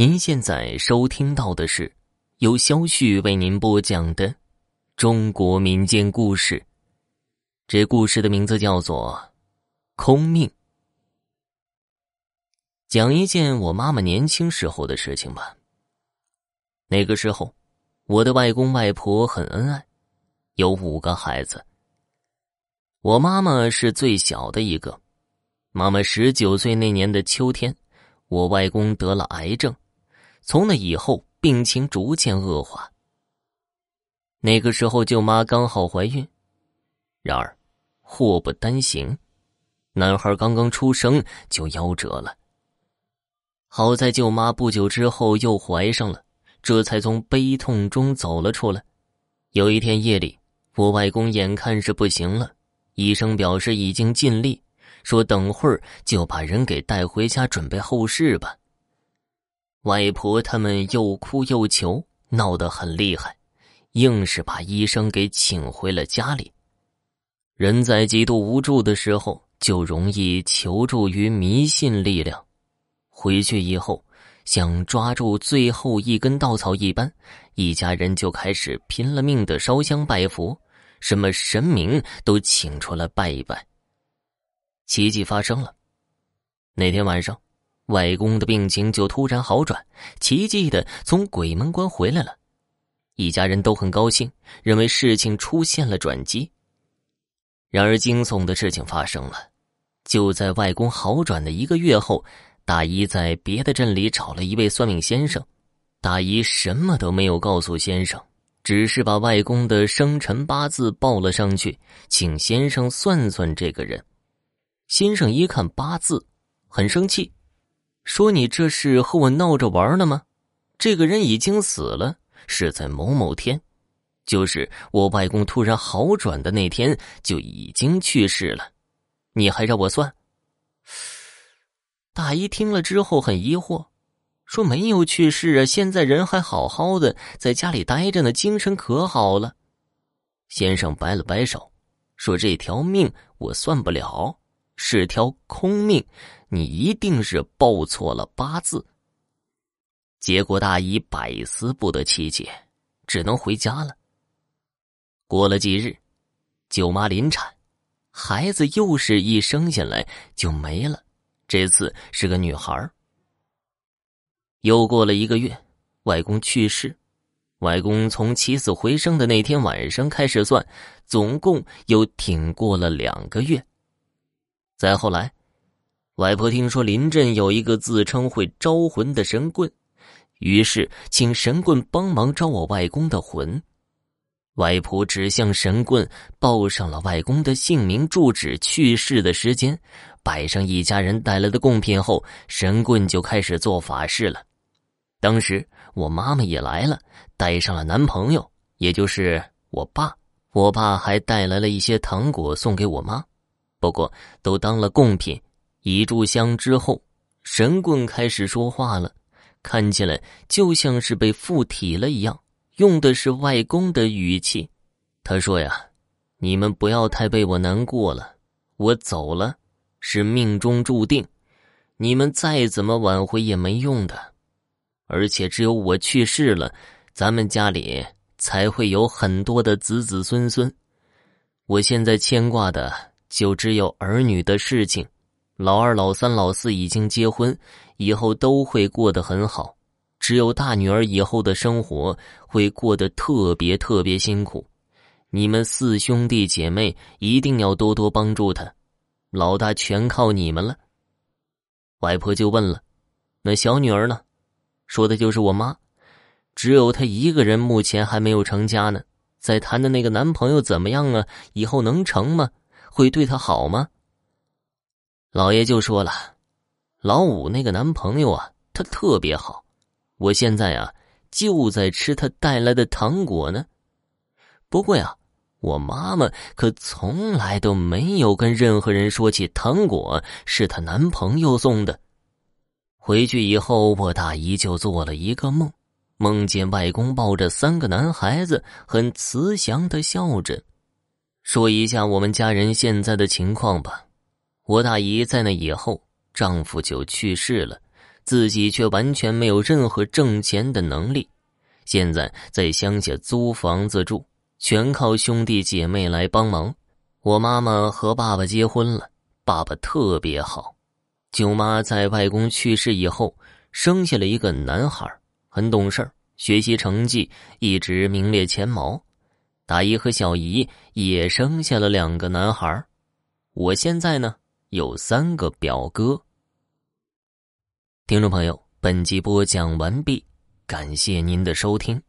您现在收听到的是由肖旭为您播讲的中国民间故事。这故事的名字叫做《空命》。讲一件我妈妈年轻时候的事情吧。那个时候，我的外公外婆很恩爱，有五个孩子。我妈妈是最小的一个。妈妈十九岁那年的秋天，我外公得了癌症。从那以后，病情逐渐恶化。那个时候，舅妈刚好怀孕，然而祸不单行，男孩刚刚出生就夭折了。好在舅妈不久之后又怀上了，这才从悲痛中走了出来。有一天夜里，我外公眼看是不行了，医生表示已经尽力，说等会儿就把人给带回家准备后事吧。外婆他们又哭又求，闹得很厉害，硬是把医生给请回了家里。人在极度无助的时候，就容易求助于迷信力量。回去以后，想抓住最后一根稻草一般，一家人就开始拼了命的烧香拜佛，什么神明都请出来拜一拜。奇迹发生了，那天晚上。外公的病情就突然好转，奇迹的从鬼门关回来了，一家人都很高兴，认为事情出现了转机。然而惊悚的事情发生了，就在外公好转的一个月后，大姨在别的镇里找了一位算命先生，大姨什么都没有告诉先生，只是把外公的生辰八字报了上去，请先生算算这个人。先生一看八字，很生气。说你这是和我闹着玩呢吗？这个人已经死了，是在某某天，就是我外公突然好转的那天就已经去世了。你还让我算？大姨听了之后很疑惑，说没有去世啊，现在人还好好的，在家里待着呢，精神可好了。先生摆了摆手，说这条命我算不了。是条空命，你一定是报错了八字。结果大姨百思不得其解，只能回家了。过了几日，舅妈临产，孩子又是一生下来就没了，这次是个女孩。又过了一个月，外公去世，外公从起死回生的那天晚上开始算，总共又挺过了两个月。再后来，外婆听说临镇有一个自称会招魂的神棍，于是请神棍帮忙招我外公的魂。外婆只向神棍报上了外公的姓名、住址、去世的时间，摆上一家人带来的贡品后，神棍就开始做法事了。当时我妈妈也来了，带上了男朋友，也就是我爸。我爸还带来了一些糖果送给我妈。不过，都当了贡品。一炷香之后，神棍开始说话了，看起来就像是被附体了一样，用的是外公的语气。他说：“呀，你们不要太为我难过了，我走了是命中注定，你们再怎么挽回也没用的。而且只有我去世了，咱们家里才会有很多的子子孙孙。我现在牵挂的。”就只有儿女的事情，老二、老三、老四已经结婚，以后都会过得很好。只有大女儿以后的生活会过得特别特别辛苦。你们四兄弟姐妹一定要多多帮助她，老大全靠你们了。外婆就问了：“那小女儿呢？”说的就是我妈，只有她一个人，目前还没有成家呢。在谈的那个男朋友怎么样啊？以后能成吗？会对她好吗？老爷就说了，老五那个男朋友啊，他特别好。我现在啊，就在吃他带来的糖果呢。不过呀，我妈妈可从来都没有跟任何人说起糖果是她男朋友送的。回去以后，我大姨就做了一个梦，梦见外公抱着三个男孩子，很慈祥的笑着。说一下我们家人现在的情况吧。我大姨在那以后，丈夫就去世了，自己却完全没有任何挣钱的能力。现在在乡下租房子住，全靠兄弟姐妹来帮忙。我妈妈和爸爸结婚了，爸爸特别好。舅妈在外公去世以后，生下了一个男孩，很懂事学习成绩一直名列前茅。大姨和小姨也生下了两个男孩。我现在呢有三个表哥。听众朋友，本集播讲完毕，感谢您的收听。